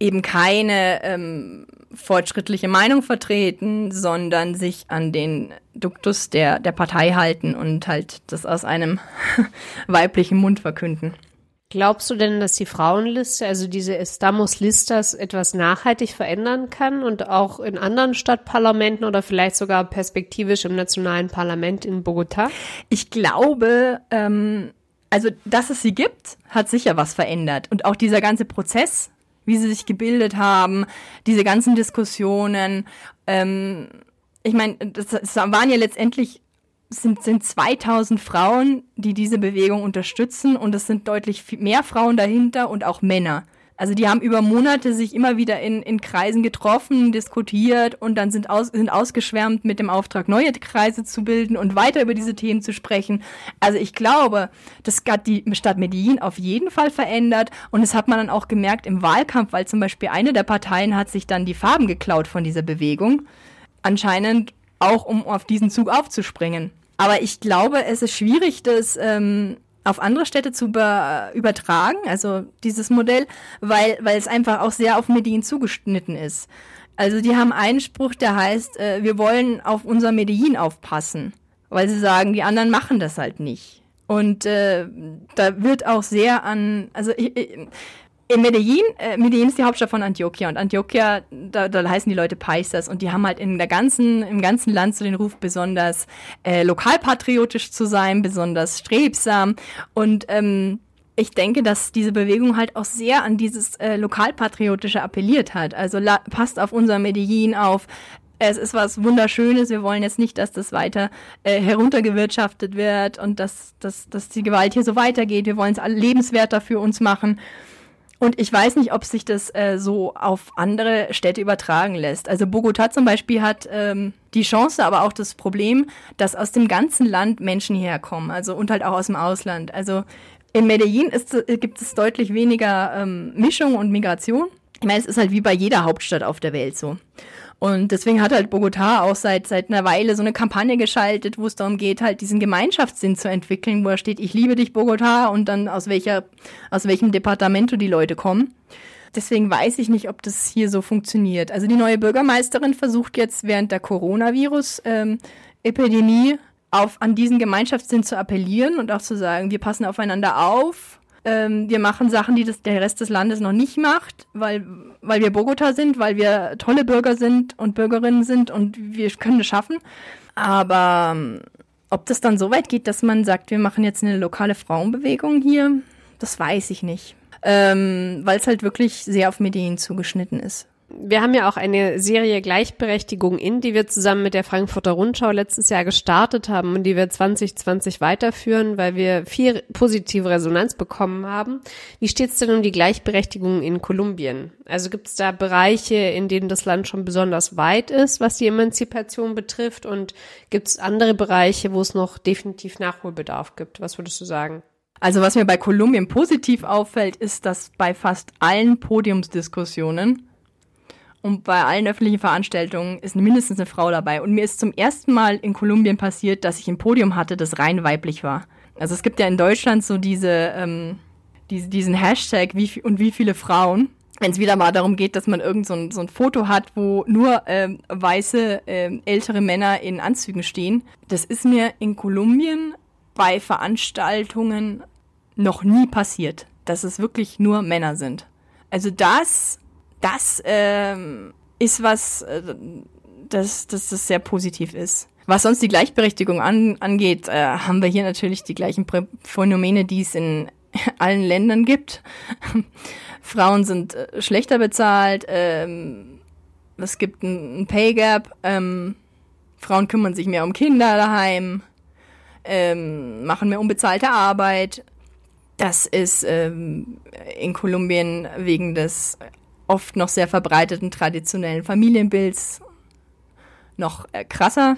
eben keine ähm, fortschrittliche Meinung vertreten, sondern sich an den Duktus der, der Partei halten und halt das aus einem weiblichen Mund verkünden. Glaubst du denn, dass die Frauenliste, also diese Estamos Listas, etwas nachhaltig verändern kann und auch in anderen Stadtparlamenten oder vielleicht sogar perspektivisch im nationalen Parlament in Bogota? Ich glaube, ähm, also dass es sie gibt, hat sicher was verändert. Und auch dieser ganze Prozess, wie sie sich gebildet haben, diese ganzen Diskussionen. Ähm, ich meine, das, das waren ja letztendlich sind, sind 2000 Frauen, die diese Bewegung unterstützen und es sind deutlich mehr Frauen dahinter und auch Männer. Also die haben über Monate sich immer wieder in, in Kreisen getroffen, diskutiert und dann sind, aus, sind ausgeschwärmt mit dem Auftrag, neue Kreise zu bilden und weiter über diese Themen zu sprechen. Also ich glaube, das hat die Stadt Medellin auf jeden Fall verändert und das hat man dann auch gemerkt im Wahlkampf, weil zum Beispiel eine der Parteien hat sich dann die Farben geklaut von dieser Bewegung. Anscheinend auch um auf diesen Zug aufzuspringen. Aber ich glaube, es ist schwierig, das ähm, auf andere Städte zu über, übertragen, also dieses Modell, weil, weil es einfach auch sehr auf Medellin zugeschnitten ist. Also die haben einen Spruch, der heißt, äh, wir wollen auf unser Medellin aufpassen, weil sie sagen, die anderen machen das halt nicht. Und äh, da wird auch sehr an, also ich, ich, in Medellin, äh, Medellin ist die Hauptstadt von Antioquia und Antioquia, da, da heißen die Leute Paisas und die haben halt in der ganzen, im ganzen Land so den Ruf, besonders äh, lokalpatriotisch zu sein, besonders strebsam und ähm, ich denke, dass diese Bewegung halt auch sehr an dieses äh, lokalpatriotische appelliert hat. Also la, passt auf unser Medellin auf. Es ist was Wunderschönes. Wir wollen jetzt nicht, dass das weiter äh, heruntergewirtschaftet wird und dass, dass, dass die Gewalt hier so weitergeht. Wir wollen es lebenswerter für uns machen. Und ich weiß nicht, ob sich das äh, so auf andere Städte übertragen lässt. Also Bogota zum Beispiel hat ähm, die Chance, aber auch das Problem, dass aus dem ganzen Land Menschen hierher kommen, also und halt auch aus dem Ausland. Also in Medellin ist, äh, gibt es deutlich weniger ähm, Mischung und Migration. Ich meine, es ist halt wie bei jeder Hauptstadt auf der Welt so. Und deswegen hat halt Bogota auch seit, seit einer Weile so eine Kampagne geschaltet, wo es darum geht, halt diesen Gemeinschaftssinn zu entwickeln, wo er steht, ich liebe dich, Bogota, und dann aus welcher, aus welchem Departamento die Leute kommen. Deswegen weiß ich nicht, ob das hier so funktioniert. Also die neue Bürgermeisterin versucht jetzt während der Coronavirus-Epidemie ähm, auf, an diesen Gemeinschaftssinn zu appellieren und auch zu sagen, wir passen aufeinander auf, ähm, wir machen Sachen, die das, der Rest des Landes noch nicht macht, weil, weil wir Bogota sind, weil wir tolle Bürger sind und Bürgerinnen sind und wir können es schaffen. Aber ähm, ob das dann so weit geht, dass man sagt, wir machen jetzt eine lokale Frauenbewegung hier, das weiß ich nicht. Ähm, weil es halt wirklich sehr auf Medien zugeschnitten ist. Wir haben ja auch eine Serie Gleichberechtigung in, die wir zusammen mit der Frankfurter Rundschau letztes Jahr gestartet haben und die wir 2020 weiterführen, weil wir viel positive Resonanz bekommen haben. Wie steht es denn um die Gleichberechtigung in Kolumbien? Also gibt es da Bereiche, in denen das Land schon besonders weit ist, was die Emanzipation betrifft? Und gibt es andere Bereiche, wo es noch definitiv Nachholbedarf gibt? Was würdest du sagen? Also was mir bei Kolumbien positiv auffällt, ist, dass bei fast allen Podiumsdiskussionen und bei allen öffentlichen Veranstaltungen ist mindestens eine Frau dabei. Und mir ist zum ersten Mal in Kolumbien passiert, dass ich ein Podium hatte, das rein weiblich war. Also es gibt ja in Deutschland so diese, ähm, diese diesen Hashtag wie, und wie viele Frauen. Wenn es wieder mal darum geht, dass man irgend so ein, so ein Foto hat, wo nur ähm, weiße ähm, ältere Männer in Anzügen stehen. Das ist mir in Kolumbien bei Veranstaltungen noch nie passiert, dass es wirklich nur Männer sind. Also das das ähm, ist was, äh, das, das, das sehr positiv ist. Was sonst die Gleichberechtigung an, angeht, äh, haben wir hier natürlich die gleichen Phänomene, die es in allen Ländern gibt. Frauen sind äh, schlechter bezahlt, ähm, es gibt ein, ein Pay Gap, ähm, Frauen kümmern sich mehr um Kinder daheim, ähm, machen mehr unbezahlte Arbeit. Das ist ähm, in Kolumbien wegen des oft noch sehr verbreiteten traditionellen Familienbilds noch äh, krasser.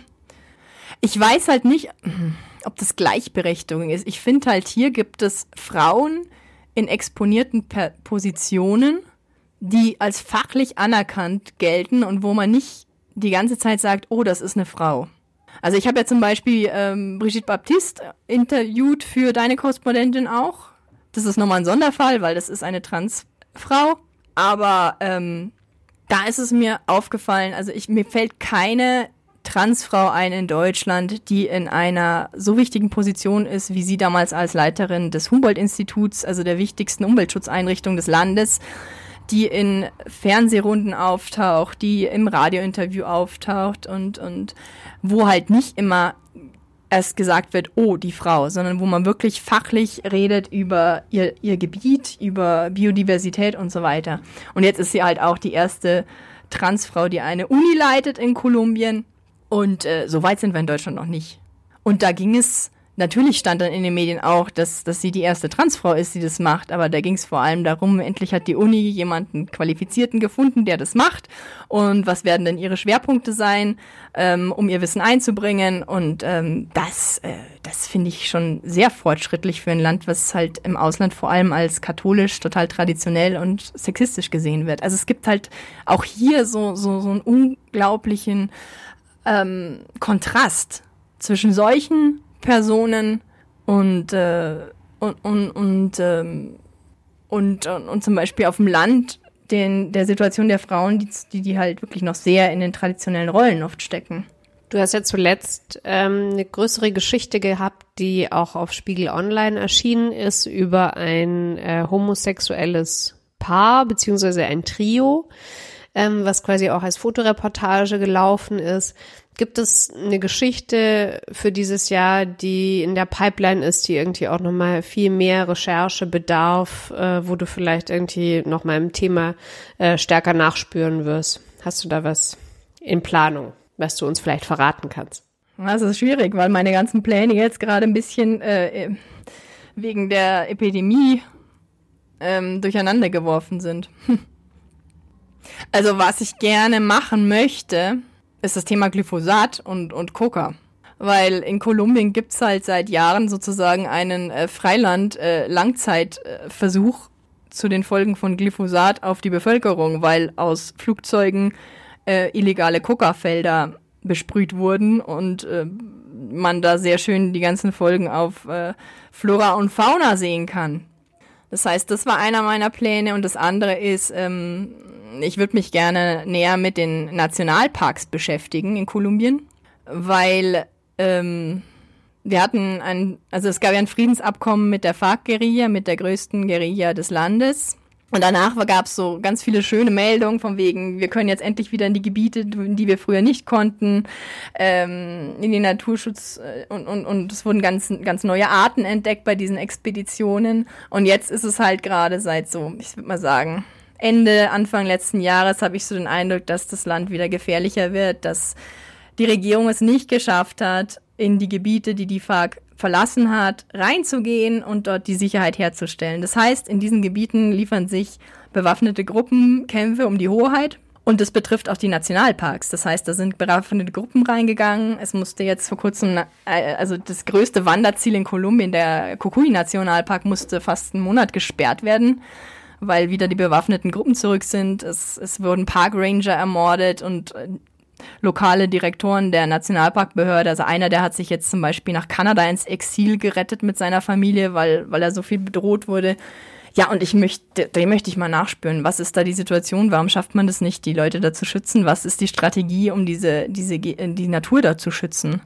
Ich weiß halt nicht, ob das Gleichberechtigung ist. Ich finde halt, hier gibt es Frauen in exponierten per Positionen, die als fachlich anerkannt gelten und wo man nicht die ganze Zeit sagt, oh, das ist eine Frau. Also ich habe ja zum Beispiel ähm, Brigitte Baptiste interviewt für deine Korrespondentin auch. Das ist nochmal ein Sonderfall, weil das ist eine Transfrau. Aber ähm, da ist es mir aufgefallen, also ich, mir fällt keine Transfrau ein in Deutschland, die in einer so wichtigen Position ist, wie sie damals als Leiterin des Humboldt-Instituts, also der wichtigsten Umweltschutzeinrichtung des Landes, die in Fernsehrunden auftaucht, die im Radiointerview auftaucht und, und wo halt nicht immer erst gesagt wird, oh, die Frau, sondern wo man wirklich fachlich redet über ihr, ihr Gebiet, über Biodiversität und so weiter. Und jetzt ist sie halt auch die erste Transfrau, die eine Uni leitet in Kolumbien. Und äh, so weit sind wir in Deutschland noch nicht. Und da ging es Natürlich stand dann in den Medien auch, dass, dass sie die erste Transfrau ist, die das macht, aber da ging es vor allem darum, endlich hat die Uni jemanden Qualifizierten gefunden, der das macht. Und was werden denn ihre Schwerpunkte sein, ähm, um ihr Wissen einzubringen? Und ähm, das, äh, das finde ich schon sehr fortschrittlich für ein Land, was halt im Ausland vor allem als katholisch, total traditionell und sexistisch gesehen wird. Also es gibt halt auch hier so, so, so einen unglaublichen ähm, Kontrast zwischen solchen Personen und, äh, und, und, und, ähm, und, und, und zum Beispiel auf dem Land den, der Situation der Frauen, die, die, die halt wirklich noch sehr in den traditionellen Rollen oft stecken. Du hast ja zuletzt ähm, eine größere Geschichte gehabt, die auch auf Spiegel Online erschienen ist, über ein äh, homosexuelles Paar beziehungsweise ein Trio, ähm, was quasi auch als Fotoreportage gelaufen ist. Gibt es eine Geschichte für dieses Jahr, die in der Pipeline ist, die irgendwie auch nochmal viel mehr Recherche bedarf, äh, wo du vielleicht irgendwie nochmal im Thema äh, stärker nachspüren wirst? Hast du da was in Planung, was du uns vielleicht verraten kannst? Das ist schwierig, weil meine ganzen Pläne jetzt gerade ein bisschen äh, wegen der Epidemie ähm, durcheinander geworfen sind. Also was ich gerne machen möchte, ist das Thema Glyphosat und, und Coca. Weil in Kolumbien gibt's halt seit Jahren sozusagen einen äh, Freiland-Langzeitversuch äh, zu den Folgen von Glyphosat auf die Bevölkerung, weil aus Flugzeugen äh, illegale Coca-Felder besprüht wurden und äh, man da sehr schön die ganzen Folgen auf äh, Flora und Fauna sehen kann. Das heißt, das war einer meiner Pläne und das andere ist, ähm, ich würde mich gerne näher mit den Nationalparks beschäftigen in Kolumbien, weil ähm, wir hatten ein, also es gab ja ein Friedensabkommen mit der FARC-Guerilla, mit der größten Guerilla des Landes. Und danach gab es so ganz viele schöne Meldungen von wegen, wir können jetzt endlich wieder in die Gebiete, in die wir früher nicht konnten, ähm, in den Naturschutz äh, und, und, und es wurden ganz, ganz neue Arten entdeckt bei diesen Expeditionen. Und jetzt ist es halt gerade seit so, ich würde mal sagen, Ende, Anfang letzten Jahres habe ich so den Eindruck, dass das Land wieder gefährlicher wird, dass die Regierung es nicht geschafft hat, in die Gebiete, die die FARC verlassen hat, reinzugehen und dort die Sicherheit herzustellen. Das heißt, in diesen Gebieten liefern sich bewaffnete Gruppen Kämpfe um die Hoheit. Und das betrifft auch die Nationalparks. Das heißt, da sind bewaffnete Gruppen reingegangen. Es musste jetzt vor kurzem, äh, also das größte Wanderziel in Kolumbien, der Kukui-Nationalpark, musste fast einen Monat gesperrt werden, weil wieder die bewaffneten Gruppen zurück sind. Es, es wurden Parkranger ermordet und äh, lokale Direktoren der Nationalparkbehörde. Also einer, der hat sich jetzt zum Beispiel nach Kanada ins Exil gerettet mit seiner Familie, weil, weil er so viel bedroht wurde. Ja, und ich möchte, dem möchte ich mal nachspüren. Was ist da die Situation? Warum schafft man das nicht, die Leute da zu schützen? Was ist die Strategie, um diese, diese, die Natur da zu schützen?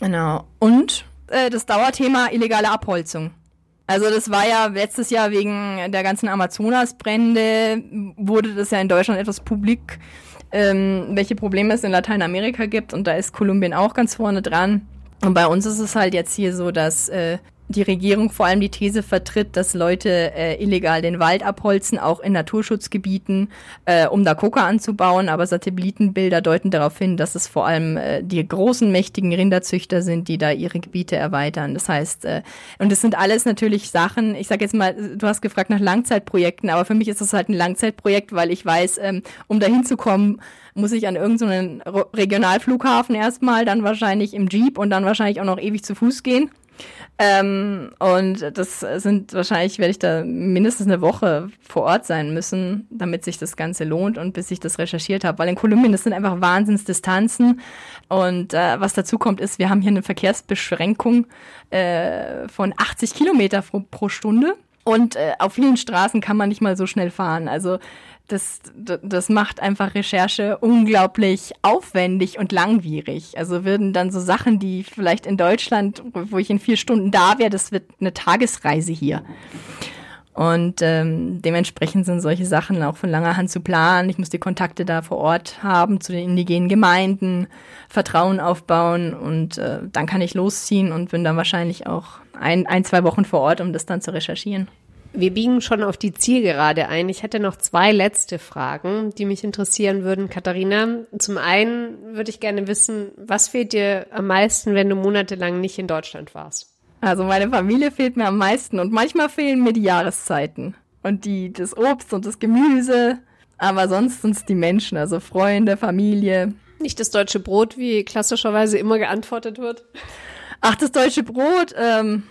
Genau. Und äh, das Dauerthema illegale Abholzung. Also das war ja letztes Jahr wegen der ganzen Amazonasbrände, wurde das ja in Deutschland etwas publik ähm, welche Probleme es in Lateinamerika gibt und da ist Kolumbien auch ganz vorne dran. Und bei uns ist es halt jetzt hier so, dass äh, die Regierung vor allem die These vertritt, dass Leute äh, illegal den Wald abholzen, auch in Naturschutzgebieten, äh, um da Koka anzubauen. Aber Satellitenbilder deuten darauf hin, dass es vor allem äh, die großen, mächtigen Rinderzüchter sind, die da ihre Gebiete erweitern. Das heißt, äh, und das sind alles natürlich Sachen, ich sage jetzt mal, du hast gefragt nach Langzeitprojekten, aber für mich ist das halt ein Langzeitprojekt, weil ich weiß, ähm, um da hinzukommen, muss ich an irgendeinen so Regionalflughafen erstmal, dann wahrscheinlich im Jeep und dann wahrscheinlich auch noch ewig zu Fuß gehen. Ähm, und das sind wahrscheinlich, werde ich da mindestens eine Woche vor Ort sein müssen, damit sich das Ganze lohnt und bis ich das recherchiert habe. Weil in Kolumbien, das sind einfach Wahnsinnsdistanzen. Und äh, was dazu kommt, ist, wir haben hier eine Verkehrsbeschränkung äh, von 80 Kilometer pro, pro Stunde. Und äh, auf vielen Straßen kann man nicht mal so schnell fahren. Also das, das macht einfach Recherche unglaublich aufwendig und langwierig. Also würden dann so Sachen, die vielleicht in Deutschland, wo ich in vier Stunden da wäre, das wird eine Tagesreise hier. Und ähm, dementsprechend sind solche Sachen auch von langer Hand zu planen. Ich muss die Kontakte da vor Ort haben zu den indigenen Gemeinden, Vertrauen aufbauen und äh, dann kann ich losziehen und bin dann wahrscheinlich auch ein, ein, zwei Wochen vor Ort, um das dann zu recherchieren. Wir biegen schon auf die Zielgerade ein. Ich hätte noch zwei letzte Fragen, die mich interessieren würden, Katharina. Zum einen würde ich gerne wissen, was fehlt dir am meisten, wenn du monatelang nicht in Deutschland warst? Also meine Familie fehlt mir am meisten und manchmal fehlen mir die Jahreszeiten und die das Obst und das Gemüse, aber sonst sind es die Menschen, also Freunde, Familie. Nicht das deutsche Brot, wie klassischerweise immer geantwortet wird. Ach, das deutsche Brot. Ähm,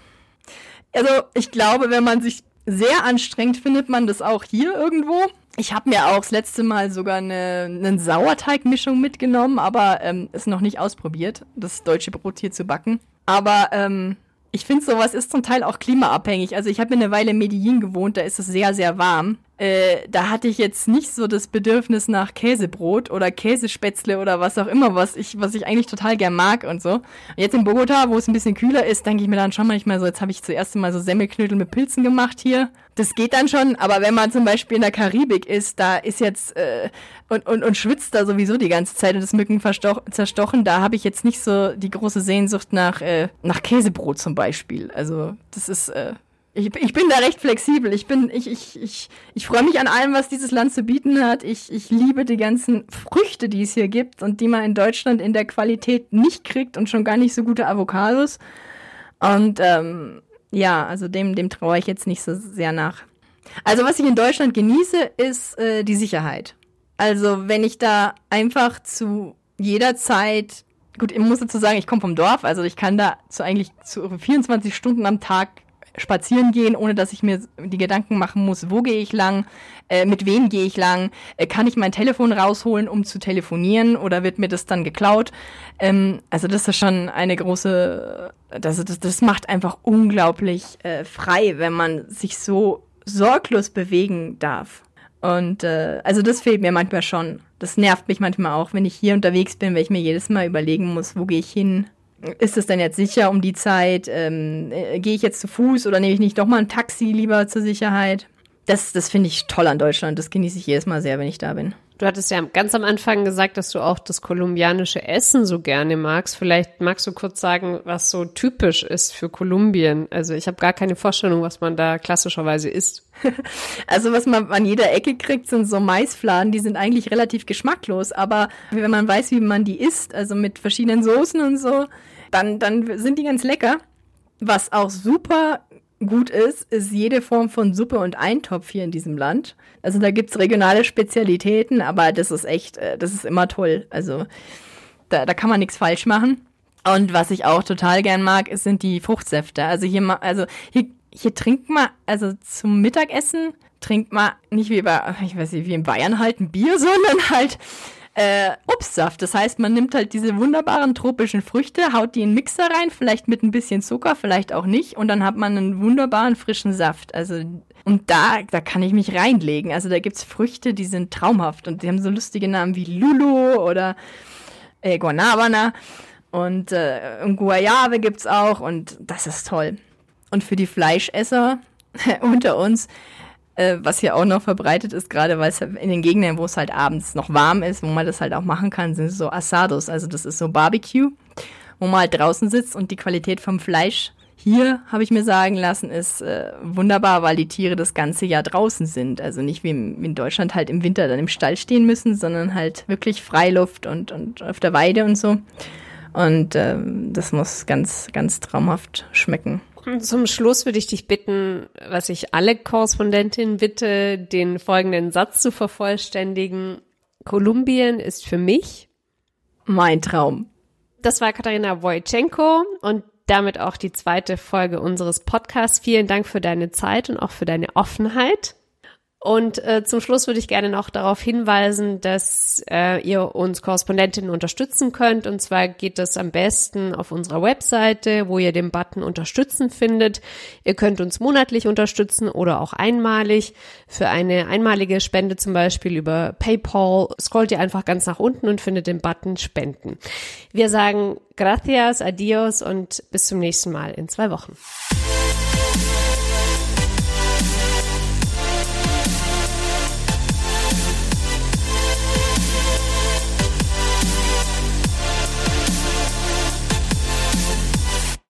also ich glaube, wenn man sich sehr anstrengend findet man das auch hier irgendwo. Ich habe mir auch das letzte Mal sogar eine, eine Sauerteigmischung mitgenommen, aber ähm, es noch nicht ausprobiert, das deutsche Brot hier zu backen. Aber ähm, ich finde, sowas ist zum Teil auch klimaabhängig. Also ich habe eine Weile in Medellin gewohnt, da ist es sehr, sehr warm. Äh, da hatte ich jetzt nicht so das Bedürfnis nach Käsebrot oder Käsespätzle oder was auch immer, was ich, was ich eigentlich total gern mag und so. Und jetzt in Bogota, wo es ein bisschen kühler ist, denke ich mir dann schon manchmal so, jetzt habe ich zuerst mal so Semmelknödel mit Pilzen gemacht hier. Das geht dann schon, aber wenn man zum Beispiel in der Karibik ist, da ist jetzt äh, und, und, und schwitzt da sowieso die ganze Zeit und das Mücken zerstochen, da habe ich jetzt nicht so die große Sehnsucht nach, äh, nach Käsebrot zum Beispiel. Also das ist, äh, ich, ich bin da recht flexibel. Ich bin, ich, ich, ich, ich freue mich an allem, was dieses Land zu bieten hat. Ich, ich liebe die ganzen Früchte, die es hier gibt und die man in Deutschland in der Qualität nicht kriegt und schon gar nicht so gute Avocados. Und ähm, ja, also dem, dem traue ich jetzt nicht so sehr nach. Also was ich in Deutschland genieße, ist äh, die Sicherheit. Also wenn ich da einfach zu jeder Zeit, gut, ich muss dazu sagen, ich komme vom Dorf, also ich kann da zu eigentlich zu 24 Stunden am Tag spazieren gehen, ohne dass ich mir die Gedanken machen muss, wo gehe ich lang, äh, mit wem gehe ich lang, äh, kann ich mein Telefon rausholen, um zu telefonieren oder wird mir das dann geklaut? Ähm, also das ist schon eine große, das, das, das macht einfach unglaublich äh, frei, wenn man sich so sorglos bewegen darf. Und äh, also das fehlt mir manchmal schon. Das nervt mich manchmal auch, wenn ich hier unterwegs bin, weil ich mir jedes Mal überlegen muss, wo gehe ich hin, ist es denn jetzt sicher um die Zeit? Ähm, äh, Gehe ich jetzt zu Fuß oder nehme ich nicht doch mal ein Taxi lieber zur Sicherheit? Das, das finde ich toll an Deutschland. Das genieße ich jedes Mal sehr, wenn ich da bin. Du hattest ja ganz am Anfang gesagt, dass du auch das kolumbianische Essen so gerne magst. Vielleicht magst du kurz sagen, was so typisch ist für Kolumbien. Also ich habe gar keine Vorstellung, was man da klassischerweise isst. Also was man an jeder Ecke kriegt, sind so Maisfladen, die sind eigentlich relativ geschmacklos, aber wenn man weiß, wie man die isst, also mit verschiedenen Soßen und so, dann, dann sind die ganz lecker. Was auch super gut ist, ist jede Form von Suppe und Eintopf hier in diesem Land. Also da gibt's regionale Spezialitäten, aber das ist echt, äh, das ist immer toll. Also da, da kann man nichts falsch machen. Und was ich auch total gern mag, sind die Fruchtsäfte. Also hier, also hier, hier trinkt man, also zum Mittagessen trinkt man nicht wie bei, ich weiß nicht, wie in Bayern halt ein Bier, sondern halt äh, Obstsaft. Das heißt, man nimmt halt diese wunderbaren tropischen Früchte, haut die in den Mixer rein, vielleicht mit ein bisschen Zucker, vielleicht auch nicht, und dann hat man einen wunderbaren frischen Saft. Also und da, da kann ich mich reinlegen. Also da gibt's Früchte, die sind traumhaft und die haben so lustige Namen wie Lulu oder äh, Guanabana und äh, Guayave gibt's auch und das ist toll. Und für die Fleischesser unter uns, äh, was hier auch noch verbreitet ist, gerade weil es in den Gegenden, wo es halt abends noch warm ist, wo man das halt auch machen kann, sind so Asados. Also das ist so Barbecue, wo man halt draußen sitzt und die Qualität vom Fleisch hier, habe ich mir sagen lassen, ist äh, wunderbar, weil die Tiere das ganze Jahr draußen sind. Also nicht wie, wie in Deutschland halt im Winter dann im Stall stehen müssen, sondern halt wirklich Freiluft und, und auf der Weide und so. Und ähm, das muss ganz, ganz traumhaft schmecken. Zum Schluss würde ich dich bitten, was ich alle Korrespondentinnen bitte, den folgenden Satz zu vervollständigen. Kolumbien ist für mich mein Traum. Das war Katharina Wojchenko und damit auch die zweite Folge unseres Podcasts. Vielen Dank für deine Zeit und auch für deine Offenheit. Und äh, zum Schluss würde ich gerne noch darauf hinweisen, dass äh, ihr uns Korrespondentinnen unterstützen könnt. Und zwar geht das am besten auf unserer Webseite, wo ihr den Button Unterstützen findet. Ihr könnt uns monatlich unterstützen oder auch einmalig. Für eine einmalige Spende zum Beispiel über PayPal scrollt ihr einfach ganz nach unten und findet den Button Spenden. Wir sagen gracias, adios und bis zum nächsten Mal in zwei Wochen.